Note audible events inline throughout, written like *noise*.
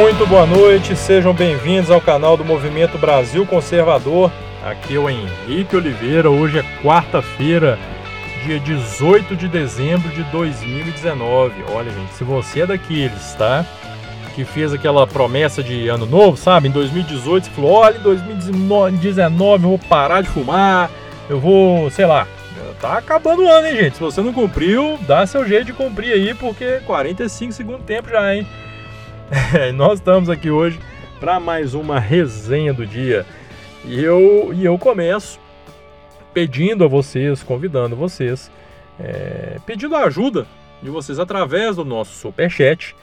muito boa noite, sejam bem-vindos ao canal do Movimento Brasil Conservador. Aqui é o Henrique Oliveira, hoje é quarta-feira, dia 18 de dezembro de 2019. Olha, gente, se você é daqueles, tá? Que fez aquela promessa de ano novo, sabe? Em 2018 você falou: olha, em 2019 eu vou parar de fumar, eu vou, sei lá. Tá acabando o ano, hein, gente? Se você não cumpriu, dá seu jeito de cumprir aí, porque 45 segundo tempo já, hein? É, nós estamos aqui hoje para mais uma resenha do dia. E eu, e eu começo pedindo a vocês, convidando vocês, é, pedindo a ajuda de vocês através do nosso superchat.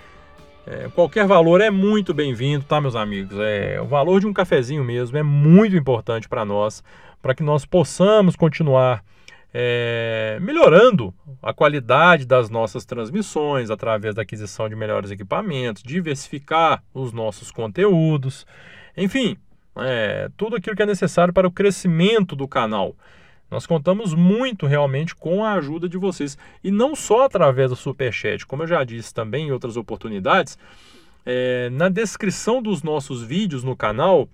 É, qualquer valor é muito bem-vindo, tá, meus amigos? É, o valor de um cafezinho mesmo é muito importante para nós, para que nós possamos continuar é, melhorando a qualidade das nossas transmissões através da aquisição de melhores equipamentos, diversificar os nossos conteúdos, enfim, é, tudo aquilo que é necessário para o crescimento do canal. Nós contamos muito realmente com a ajuda de vocês e não só através do Superchat, como eu já disse também em outras oportunidades, é, na descrição dos nossos vídeos no canal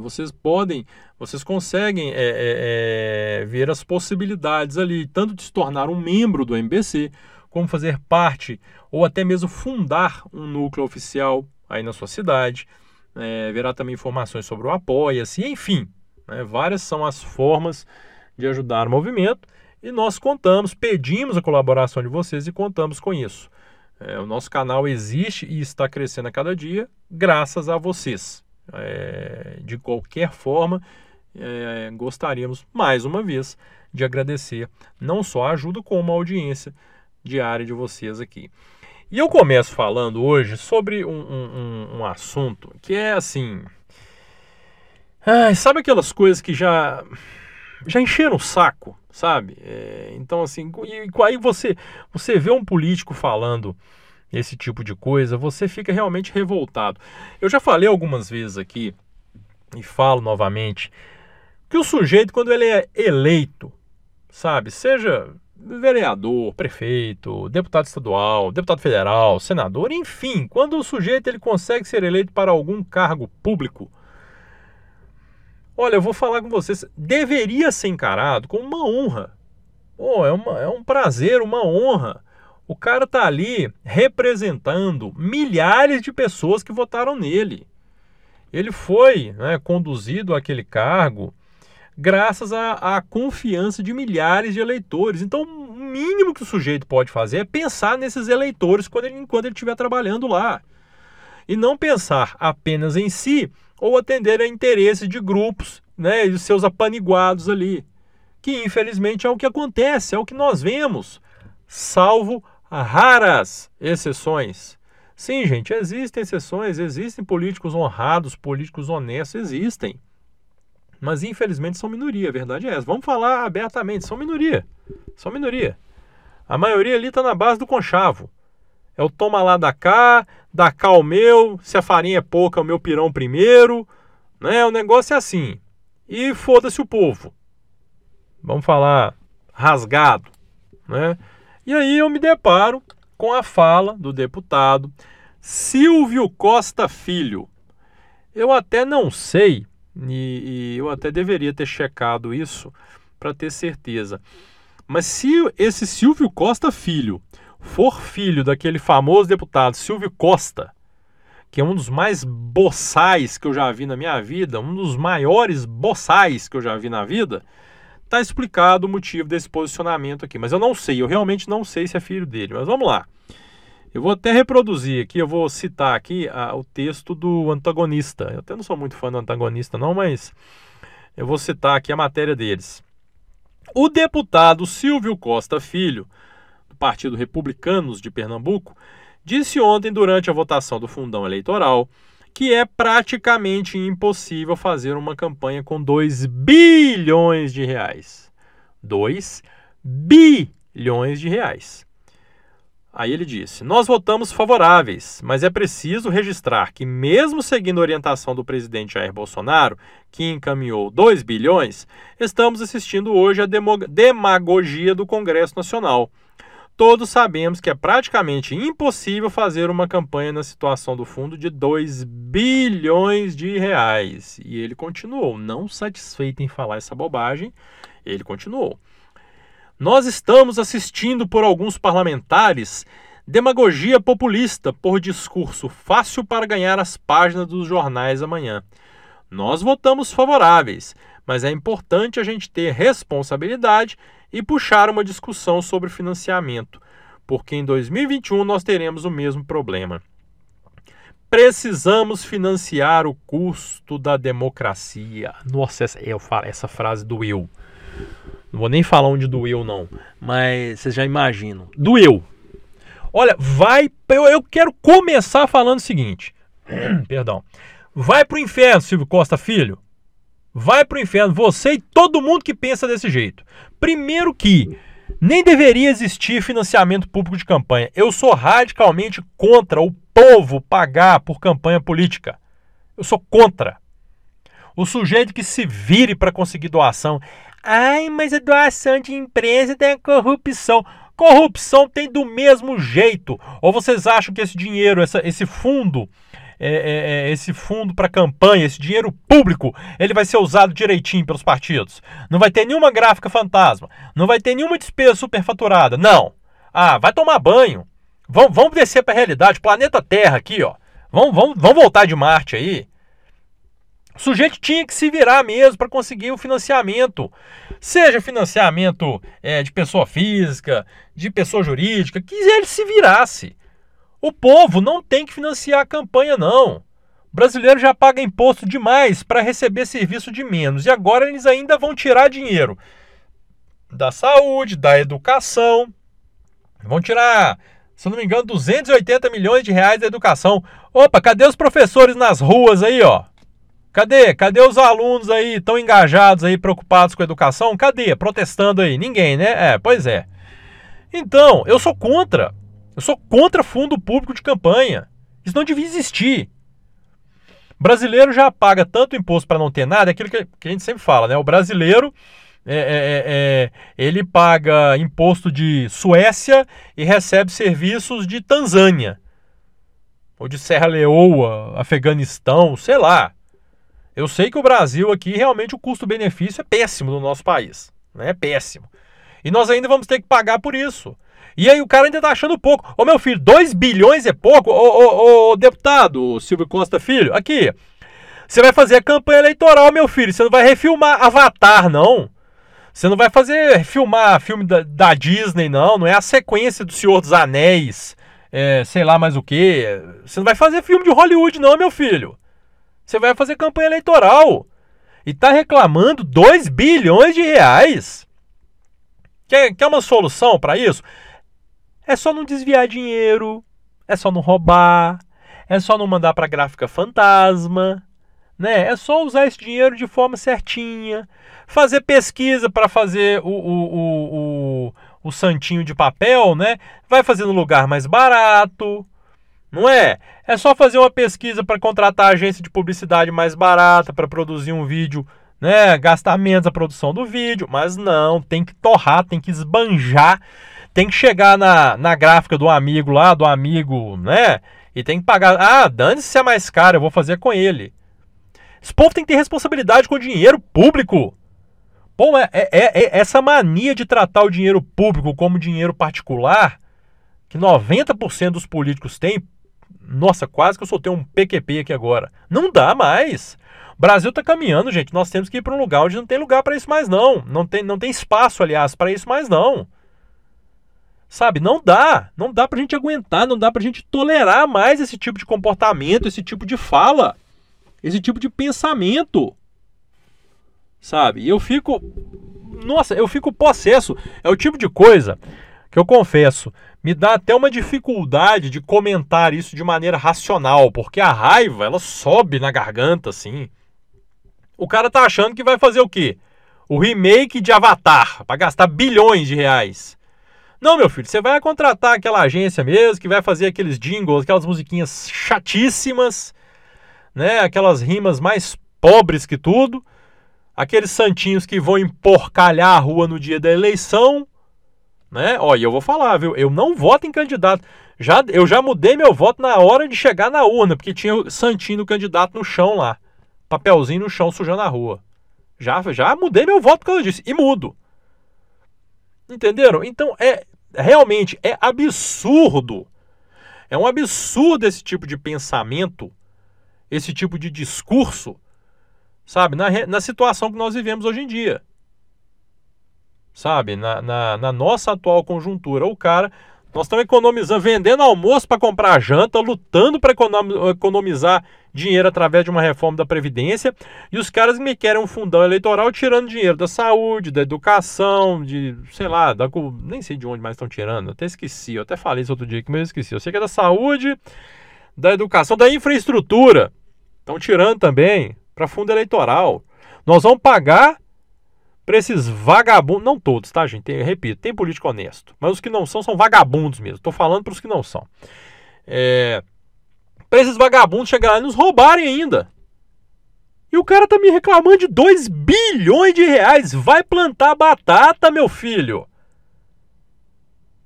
vocês podem, vocês conseguem é, é, é ver as possibilidades ali, tanto de se tornar um membro do MBC, como fazer parte ou até mesmo fundar um núcleo oficial aí na sua cidade. É, verá também informações sobre o Apoia-se, enfim, né, várias são as formas de ajudar o movimento e nós contamos, pedimos a colaboração de vocês e contamos com isso. É, o nosso canal existe e está crescendo a cada dia graças a vocês. É, de qualquer forma, é, gostaríamos mais uma vez de agradecer não só a ajuda, como a audiência diária de vocês aqui. E eu começo falando hoje sobre um, um, um assunto que é assim. Ai, sabe aquelas coisas que já já encheram o saco, sabe? É, então assim, e, aí você você vê um político falando esse tipo de coisa, você fica realmente revoltado. Eu já falei algumas vezes aqui, e falo novamente, que o sujeito, quando ele é eleito, sabe, seja vereador, prefeito, deputado estadual, deputado federal, senador, enfim, quando o sujeito ele consegue ser eleito para algum cargo público, olha, eu vou falar com vocês, deveria ser encarado como uma honra. Oh, é, uma, é um prazer, uma honra o cara está ali representando milhares de pessoas que votaram nele. Ele foi né, conduzido àquele cargo graças à, à, confiança de milhares de eleitores. Então, o mínimo que o sujeito pode fazer é pensar nesses eleitores quando ele, enquanto ele estiver trabalhando lá. E não pensar apenas em si ou atender a interesses de grupos né, e seus apaniguados ali. Que infelizmente é o que acontece, é o que nós vemos, salvo raras exceções. Sim, gente, existem exceções, existem políticos honrados, políticos honestos, existem. Mas infelizmente são minoria, a verdade é essa. Vamos falar abertamente, são minoria. São minoria. A maioria ali está na base do conchavo. É o toma lá da cá, da cá o meu, se a farinha é pouca, o meu pirão primeiro. Né? O negócio é assim. E foda-se o povo. Vamos falar rasgado. Né? E aí eu me deparo com a fala do deputado Silvio Costa Filho. Eu até não sei, e, e eu até deveria ter checado isso para ter certeza. Mas se esse Silvio Costa Filho for filho daquele famoso deputado Silvio Costa, que é um dos mais boçais que eu já vi na minha vida, um dos maiores boçais que eu já vi na vida, Está explicado o motivo desse posicionamento aqui, mas eu não sei, eu realmente não sei se é filho dele. Mas vamos lá. Eu vou até reproduzir aqui, eu vou citar aqui a, o texto do antagonista. Eu até não sou muito fã do antagonista, não, mas eu vou citar aqui a matéria deles. O deputado Silvio Costa Filho, do Partido Republicanos de Pernambuco, disse ontem, durante a votação do fundão eleitoral, que é praticamente impossível fazer uma campanha com 2 bilhões de reais. 2 bilhões de reais. Aí ele disse: Nós votamos favoráveis, mas é preciso registrar que, mesmo seguindo a orientação do presidente Jair Bolsonaro, que encaminhou 2 bilhões, estamos assistindo hoje à demagogia do Congresso Nacional todos sabemos que é praticamente impossível fazer uma campanha na situação do fundo de 2 bilhões de reais. E ele continuou, não satisfeito em falar essa bobagem, ele continuou. Nós estamos assistindo por alguns parlamentares demagogia populista por discurso fácil para ganhar as páginas dos jornais amanhã. Nós votamos favoráveis, mas é importante a gente ter responsabilidade e puxar uma discussão sobre financiamento, porque em 2021 nós teremos o mesmo problema. Precisamos financiar o custo da democracia. Nossa, eu falo essa frase doeu. Não vou nem falar onde doeu, não. Mas vocês já imaginam. Doeu. Olha, vai. Eu, eu quero começar falando o seguinte. *clears throat* Perdão. Vai pro inferno, Silvio Costa Filho. Vai pro inferno. Você e todo mundo que pensa desse jeito. Primeiro que nem deveria existir financiamento público de campanha. Eu sou radicalmente contra o povo pagar por campanha política. Eu sou contra. O sujeito que se vire para conseguir doação. Ai, mas a doação de empresa tem corrupção. Corrupção tem do mesmo jeito. Ou vocês acham que esse dinheiro, essa, esse fundo, é, é, é esse fundo para campanha, esse dinheiro público, ele vai ser usado direitinho pelos partidos? Não vai ter nenhuma gráfica fantasma. Não vai ter nenhuma despesa superfaturada. Não. Ah, vai tomar banho. Vamos, vamos descer para a realidade. Planeta Terra aqui, ó. Vamos, vamos, vamos voltar de Marte aí. O sujeito tinha que se virar mesmo para conseguir o financiamento. Seja financiamento é, de pessoa física, de pessoa jurídica, que ele se virasse. O povo não tem que financiar a campanha, não. O brasileiro já paga imposto demais para receber serviço de menos. E agora eles ainda vão tirar dinheiro da saúde, da educação. Vão tirar, se não me engano, 280 milhões de reais da educação. Opa, cadê os professores nas ruas aí, ó? Cadê? Cadê os alunos aí tão engajados aí, preocupados com a educação? Cadê? Protestando aí? Ninguém, né? É, pois é. Então, eu sou contra. Eu sou contra fundo público de campanha. Isso não devia existir. Brasileiro já paga tanto imposto para não ter nada, é aquilo que, a gente sempre fala, né? O brasileiro é, é, é, é, ele paga imposto de Suécia e recebe serviços de Tanzânia. Ou de Serra Leoa, Afeganistão, sei lá. Eu sei que o Brasil aqui, realmente, o custo-benefício é péssimo no nosso país. Né? É péssimo. E nós ainda vamos ter que pagar por isso. E aí o cara ainda tá achando pouco. Ô meu filho, 2 bilhões é pouco? Ô, ô, ô, deputado Silvio Costa Filho, aqui. Você vai fazer a campanha eleitoral, meu filho. Você não vai refilmar Avatar, não. Você não vai fazer filmar filme da, da Disney, não. Não é a sequência do Senhor dos Anéis. É, sei lá mais o que. Você não vai fazer filme de Hollywood, não, meu filho. Você vai fazer campanha eleitoral. E está reclamando 2 bilhões de reais. Quer, quer uma solução para isso? É só não desviar dinheiro, é só não roubar, é só não mandar para gráfica fantasma, né? É só usar esse dinheiro de forma certinha, fazer pesquisa para fazer o, o, o, o, o santinho de papel, né? Vai fazer no lugar mais barato, não é? É só fazer uma pesquisa para contratar agência de publicidade mais barata para produzir um vídeo, né? Gastar menos a produção do vídeo, mas não, tem que torrar, tem que esbanjar, tem que chegar na, na gráfica do amigo lá, do amigo, né? E tem que pagar. Ah, dane-se se é mais caro, eu vou fazer com ele. Esse povo tem que ter responsabilidade com o dinheiro público. Bom, é, é, é, essa mania de tratar o dinheiro público como dinheiro particular, que 90% dos políticos têm, nossa, quase que eu soltei um PQP aqui agora. Não dá mais. O Brasil está caminhando, gente. Nós temos que ir para um lugar onde não tem lugar para isso mais, não. Não tem, não tem espaço, aliás, para isso mais, não. Sabe? Não dá. Não dá para a gente aguentar, não dá para a gente tolerar mais esse tipo de comportamento, esse tipo de fala, esse tipo de pensamento. Sabe? Eu fico. Nossa, eu fico possesso. É o tipo de coisa que eu confesso, me dá até uma dificuldade de comentar isso de maneira racional, porque a raiva, ela sobe na garganta assim. O cara tá achando que vai fazer o quê? O remake de Avatar, para gastar bilhões de reais. Não, meu filho, você vai contratar aquela agência mesmo que vai fazer aqueles jingles, aquelas musiquinhas chatíssimas, né? Aquelas rimas mais pobres que tudo. Aqueles santinhos que vão emporcalhar a rua no dia da eleição Né? Ó, e eu vou falar, viu? Eu não voto em candidato. Já, eu já mudei meu voto na hora de chegar na urna, porque tinha o santinho do candidato no chão lá. Papelzinho no chão sujando a rua. Já, já mudei meu voto por causa disso. E mudo. Entenderam? Então é realmente é absurdo. É um absurdo esse tipo de pensamento, esse tipo de discurso, sabe? Na, na situação que nós vivemos hoje em dia. Sabe? Na, na, na nossa atual conjuntura. O cara nós estamos economizando, vendendo almoço para comprar janta, lutando para economizar dinheiro através de uma reforma da Previdência, e os caras me querem um fundão eleitoral tirando dinheiro da saúde, da educação, de, sei lá, da, nem sei de onde mais estão tirando, até esqueci, eu até falei isso outro dia que eu esqueci. Eu sei que é da saúde, da educação, da infraestrutura. Estão tirando também para fundo eleitoral. Nós vamos pagar para esses vagabundos, não todos, tá, gente? Tem, repito, tem político honesto, mas os que não são são vagabundos mesmo. Estou falando para os que não são. É, para esses vagabundos chegarem lá e nos roubarem ainda. E o cara tá me reclamando de 2 bilhões de reais. Vai plantar batata, meu filho.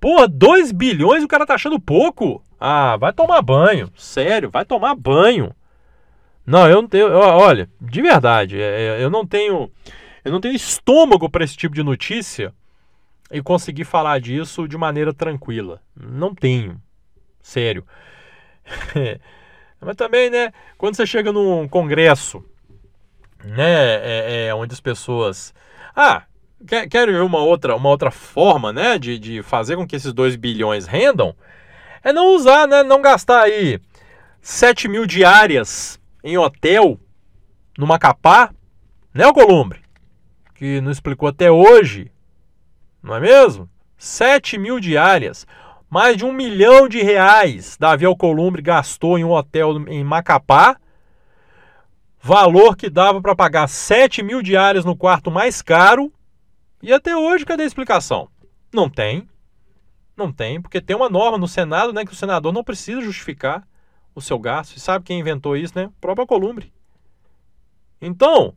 Porra, 2 bilhões o cara tá achando pouco? Ah, vai tomar banho. Sério, vai tomar banho. Não, eu não tenho. Olha, de verdade, é, é, eu não tenho. Eu não tenho estômago para esse tipo de notícia e conseguir falar disso de maneira tranquila. Não tenho. Sério. *laughs* Mas também, né, quando você chega num congresso, né, é, é, onde as pessoas. Ah, quer, ver uma outra, uma outra forma, né, de, de fazer com que esses 2 bilhões rendam? É não usar, né, não gastar aí 7 mil diárias em hotel, no Macapá, né, o Columbre? Que não explicou até hoje, não é mesmo? 7 mil diárias, mais de um milhão de reais Davi Alcolumbre gastou em um hotel em Macapá, valor que dava para pagar 7 mil diárias no quarto mais caro, e até hoje cadê a explicação? Não tem, não tem, porque tem uma norma no Senado né, que o senador não precisa justificar o seu gasto, e sabe quem inventou isso, né? O próprio Alcolumbre. Então,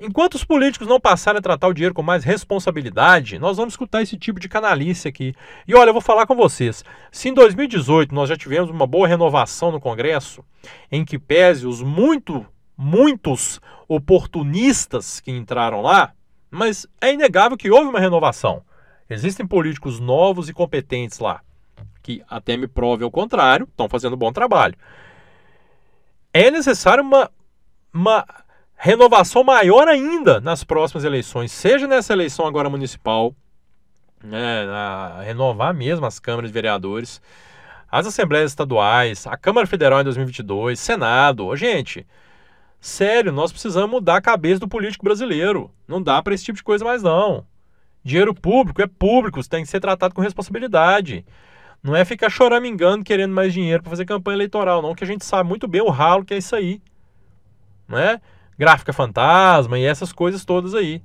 Enquanto os políticos não passarem a tratar o dinheiro com mais responsabilidade, nós vamos escutar esse tipo de canalice aqui. E olha, eu vou falar com vocês. Se em 2018 nós já tivemos uma boa renovação no Congresso, em que pese os muito, muitos oportunistas que entraram lá, mas é inegável que houve uma renovação. Existem políticos novos e competentes lá, que até me prove ao contrário, estão fazendo um bom trabalho. É necessário uma, uma renovação maior ainda nas próximas eleições, seja nessa eleição agora municipal, né, renovar mesmo as câmaras de vereadores, as assembleias estaduais, a Câmara Federal em 2022, Senado. Gente, sério, nós precisamos mudar a cabeça do político brasileiro. Não dá para esse tipo de coisa mais não. Dinheiro público é público, tem que ser tratado com responsabilidade. Não é ficar choramingando querendo mais dinheiro para fazer campanha eleitoral, não, que a gente sabe muito bem o ralo que é isso aí. Não é? Gráfica fantasma e essas coisas todas aí.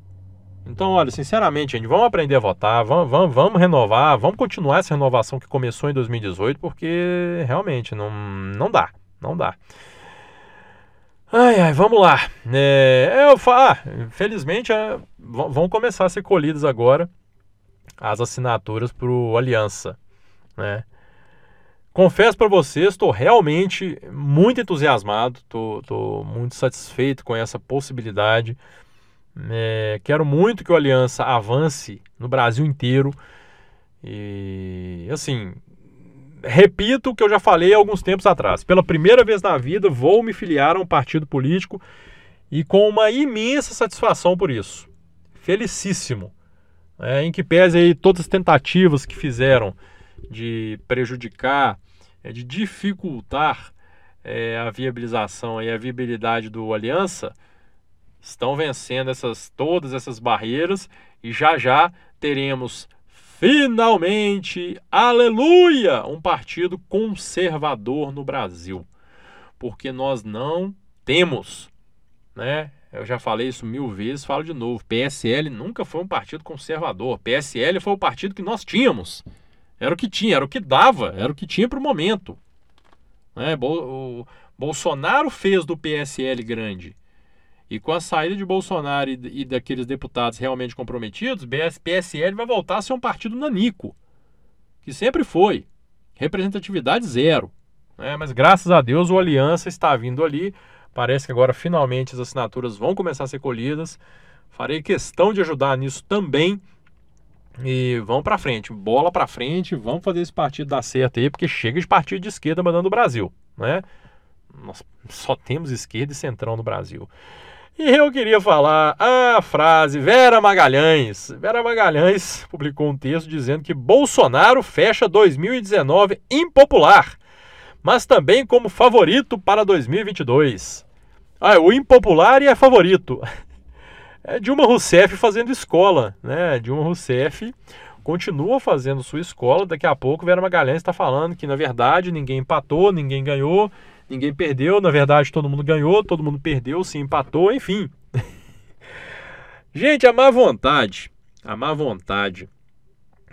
Então, olha, sinceramente, gente, vamos aprender a votar, vamos, vamos, vamos renovar, vamos continuar essa renovação que começou em 2018, porque realmente não, não dá, não dá. Ai, ai, vamos lá. É, eu, ah, felizmente é, vão começar a ser colhidas agora as assinaturas para o Aliança, né? Confesso para vocês, estou realmente muito entusiasmado, estou muito satisfeito com essa possibilidade. É, quero muito que o Aliança avance no Brasil inteiro. E assim, repito o que eu já falei alguns tempos atrás. Pela primeira vez na vida, vou me filiar a um partido político e com uma imensa satisfação por isso. Felicíssimo. É, em que pese aí todas as tentativas que fizeram de prejudicar, é, de dificultar é, a viabilização e a viabilidade do Aliança, estão vencendo essas, todas essas barreiras e já já teremos finalmente, aleluia, um partido conservador no Brasil. Porque nós não temos, né? Eu já falei isso mil vezes, falo de novo. PSL nunca foi um partido conservador. PSL foi o partido que nós tínhamos. Era o que tinha, era o que dava, era o que tinha para o momento. Né? O Bolsonaro fez do PSL grande. E com a saída de Bolsonaro e daqueles deputados realmente comprometidos, PSL vai voltar a ser um partido nanico. que sempre foi. Representatividade zero. É, mas graças a Deus o Aliança está vindo ali. Parece que agora finalmente as assinaturas vão começar a ser colhidas. Farei questão de ajudar nisso também. E vamos para frente, bola para frente, vamos fazer esse partido dar certo aí, porque chega de partido de esquerda mandando o Brasil, né? Nós só temos esquerda e centrão no Brasil. E eu queria falar a frase Vera Magalhães. Vera Magalhães publicou um texto dizendo que Bolsonaro fecha 2019 impopular mas também como favorito para 2022. Ah, o impopular e é favorito. *laughs* É Dilma Rousseff fazendo escola, né? Dilma Rousseff continua fazendo sua escola. Daqui a pouco Vera Magalhães está falando que, na verdade, ninguém empatou, ninguém ganhou, ninguém perdeu. Na verdade, todo mundo ganhou, todo mundo perdeu, se empatou, enfim. *laughs* Gente, a má vontade, a má vontade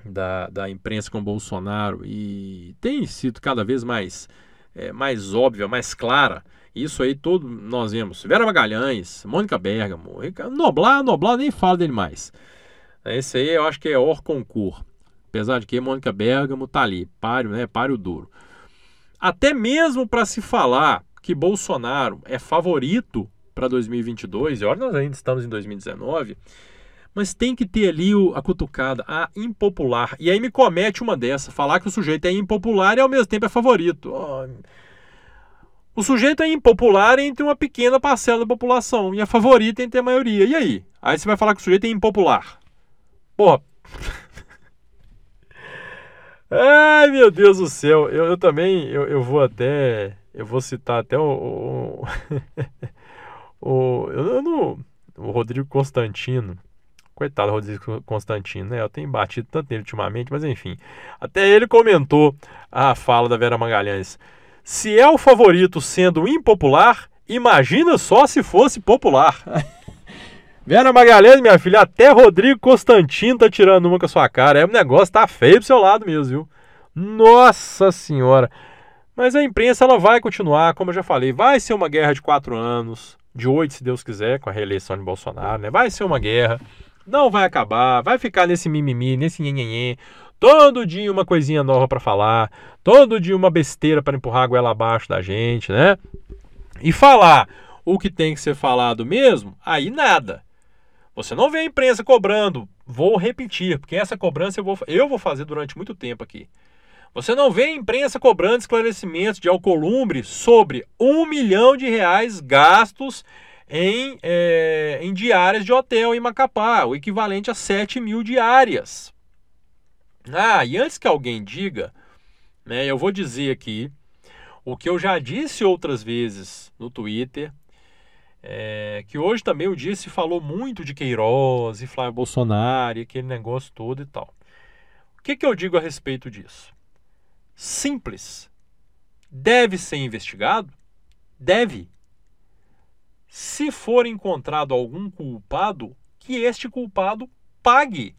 da, da imprensa com Bolsonaro e tem sido cada vez mais, é, mais óbvia, mais clara. Isso aí todo nós vemos. Vera Magalhães, Mônica Bergamo, Noblar, Noblar nem fala dele mais. Esse aí eu acho que é Or Concur. Apesar de que Mônica Bergamo tá ali, páreo, né? Páreo duro. Até mesmo para se falar que Bolsonaro é favorito para 2022, e olha, nós ainda estamos em 2019, mas tem que ter ali o, a cutucada, a impopular. E aí me comete uma dessa, falar que o sujeito é impopular e ao mesmo tempo é favorito. Oh, o sujeito é impopular entre uma pequena parcela da população e é favorito entre a maioria. E aí? Aí você vai falar que o sujeito é impopular. Porra. *laughs* Ai, meu Deus do céu. Eu, eu também, eu, eu vou até, eu vou citar até o, o, o, *laughs* eu não, o Rodrigo Constantino. Coitado Rodrigo Constantino, né? Eu tenho batido tanto nele ultimamente, mas enfim. Até ele comentou a fala da Vera Magalhães. Se é o favorito sendo impopular, imagina só se fosse popular. *laughs* Vera Magalhães, minha filha, até Rodrigo Constantino tá tirando uma com a sua cara. É, o negócio tá feio pro seu lado mesmo, viu? Nossa senhora. Mas a imprensa ela vai continuar, como eu já falei, vai ser uma guerra de quatro anos, de oito, se Deus quiser, com a reeleição de Bolsonaro, né? Vai ser uma guerra não vai acabar, vai ficar nesse mimimi, nesse nhenhenhê. Todo dia uma coisinha nova para falar, todo dia uma besteira para empurrar a goela abaixo da gente, né? E falar o que tem que ser falado mesmo, aí nada. Você não vê a imprensa cobrando, vou repetir, porque essa cobrança eu vou, eu vou fazer durante muito tempo aqui. Você não vê a imprensa cobrando esclarecimentos de Alcolumbre sobre um milhão de reais gastos em, é, em diárias de hotel em Macapá, o equivalente a 7 mil diárias. Ah, e antes que alguém diga, né, eu vou dizer aqui o que eu já disse outras vezes no Twitter, é, que hoje também o dia se falou muito de Queiroz e Flávio Bolsonaro e aquele negócio todo e tal. O que, que eu digo a respeito disso? Simples. Deve ser investigado? Deve. Se for encontrado algum culpado, que este culpado pague.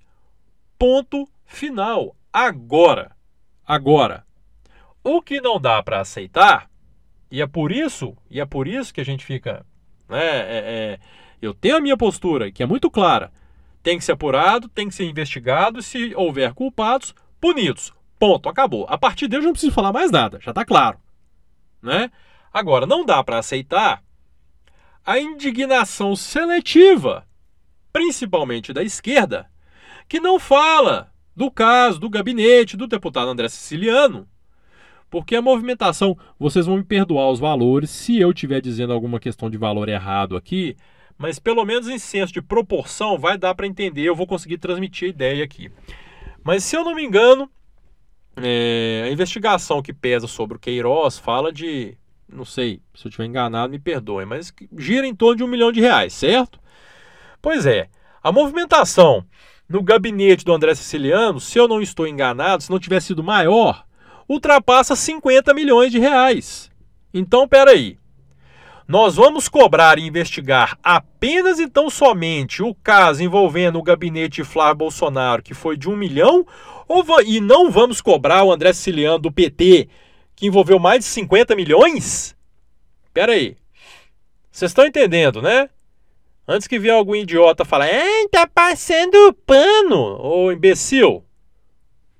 Ponto final. Agora. Agora. O que não dá para aceitar, e é por isso, e é por isso que a gente fica, né, é, é, eu tenho a minha postura, que é muito clara. Tem que ser apurado, tem que ser investigado, se houver culpados, punidos. Ponto, acabou. A partir de hoje não preciso falar mais nada, já está claro, né? Agora, não dá para aceitar a indignação seletiva, principalmente da esquerda, que não fala do caso do gabinete do deputado André Siciliano, porque a movimentação, vocês vão me perdoar os valores se eu estiver dizendo alguma questão de valor errado aqui, mas pelo menos em senso de proporção vai dar para entender, eu vou conseguir transmitir a ideia aqui. Mas se eu não me engano, é, a investigação que pesa sobre o Queiroz fala de não sei, se eu estiver enganado, me perdoem, mas gira em torno de um milhão de reais, certo? Pois é, a movimentação no gabinete do André Siciliano, se eu não estou enganado, se não tivesse sido maior, ultrapassa 50 milhões de reais. Então, peraí. Nós vamos cobrar e investigar apenas então somente o caso envolvendo o gabinete de Flávio Bolsonaro, que foi de um milhão, ou e não vamos cobrar o André Siciliano do PT, que envolveu mais de 50 milhões? Pera aí. Vocês estão entendendo, né? Antes que vier algum idiota falar, é, tá passando pano, ô imbecil.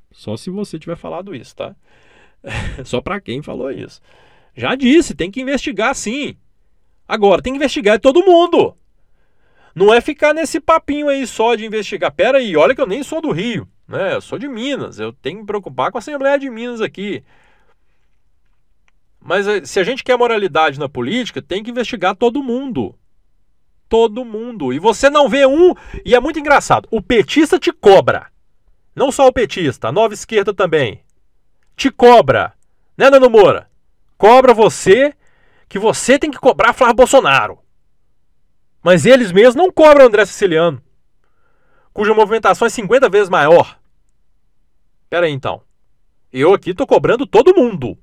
Só se você tiver falado isso, tá? *laughs* Só para quem falou isso. Já disse, tem que investigar sim. Agora, tem que investigar todo mundo. Não é ficar nesse papinho aí só de investigar. Pera aí, olha que eu nem sou do Rio, né? Eu sou de Minas. Eu tenho que me preocupar com a Assembleia de Minas aqui. Mas eh, se a gente quer moralidade na política, tem que investigar todo mundo. Todo mundo. E você não vê um. E é muito engraçado. O petista te cobra. Não só o petista, a nova esquerda também. Te cobra. Né, Nano Moura? Cobra você que você tem que cobrar Flávio Bolsonaro. Mas eles mesmos não cobram André Siciliano, cuja movimentação é 50 vezes maior. Pera aí então. Eu aqui tô cobrando todo mundo.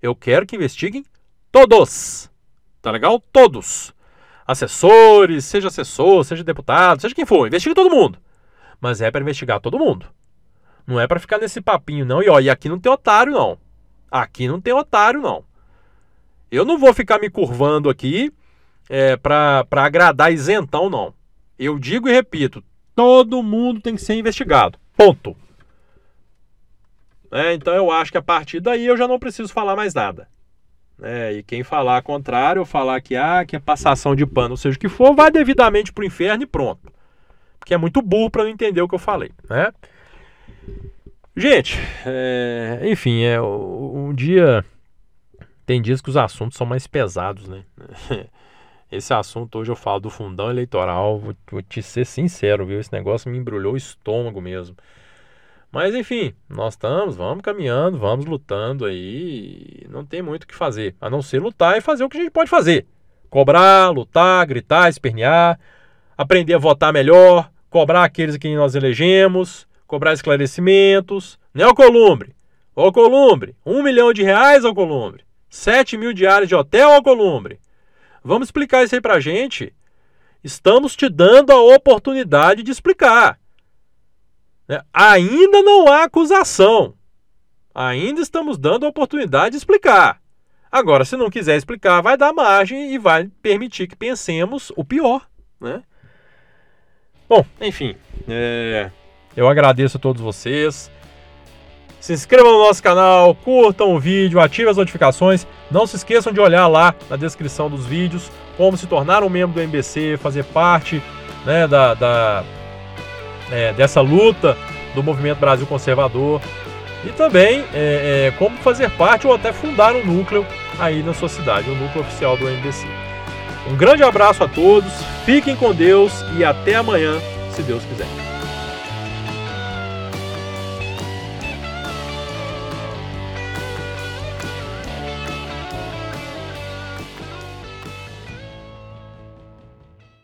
Eu quero que investiguem todos. Tá legal? Todos. Assessores, seja assessor, seja deputado, seja quem for, investigue todo mundo. Mas é para investigar todo mundo. Não é para ficar nesse papinho, não. E ó, e aqui não tem otário, não. Aqui não tem otário, não. Eu não vou ficar me curvando aqui é, para agradar isentão, não. Eu digo e repito: todo mundo tem que ser investigado. Ponto. É, então eu acho que a partir daí eu já não preciso falar mais nada. É, e quem falar contrário, ou falar que, ah, que é passação de pano, ou seja o que for, vai devidamente para o inferno e pronto. Porque é muito burro para não entender o que eu falei. Né? Gente, é, enfim, é, um dia. Tem dias que os assuntos são mais pesados, né? *laughs* Esse assunto hoje eu falo do fundão eleitoral, vou, vou te ser sincero, viu? Esse negócio me embrulhou o estômago mesmo. Mas enfim, nós estamos, vamos caminhando, vamos lutando aí. Não tem muito o que fazer, a não ser lutar e fazer o que a gente pode fazer: cobrar, lutar, gritar, espernear, aprender a votar melhor, cobrar aqueles a quem nós elegemos, cobrar esclarecimentos. Né, Alcolumbre? Alcolumbre, um milhão de reais, Alcolumbre. Sete mil diários de hotel, Alcolumbre. Vamos explicar isso aí pra gente. Estamos te dando a oportunidade de explicar. Né? Ainda não há acusação. Ainda estamos dando a oportunidade de explicar. Agora, se não quiser explicar, vai dar margem e vai permitir que pensemos o pior. Né? Bom, enfim. É... Eu agradeço a todos vocês. Se inscrevam no nosso canal, curtam o vídeo, ativem as notificações. Não se esqueçam de olhar lá na descrição dos vídeos como se tornar um membro do MBC, fazer parte né, da, da é, dessa luta do movimento Brasil Conservador e também é, é, como fazer parte ou até fundar um núcleo aí na sua cidade, um núcleo oficial do MBC. Um grande abraço a todos, fiquem com Deus e até amanhã, se Deus quiser.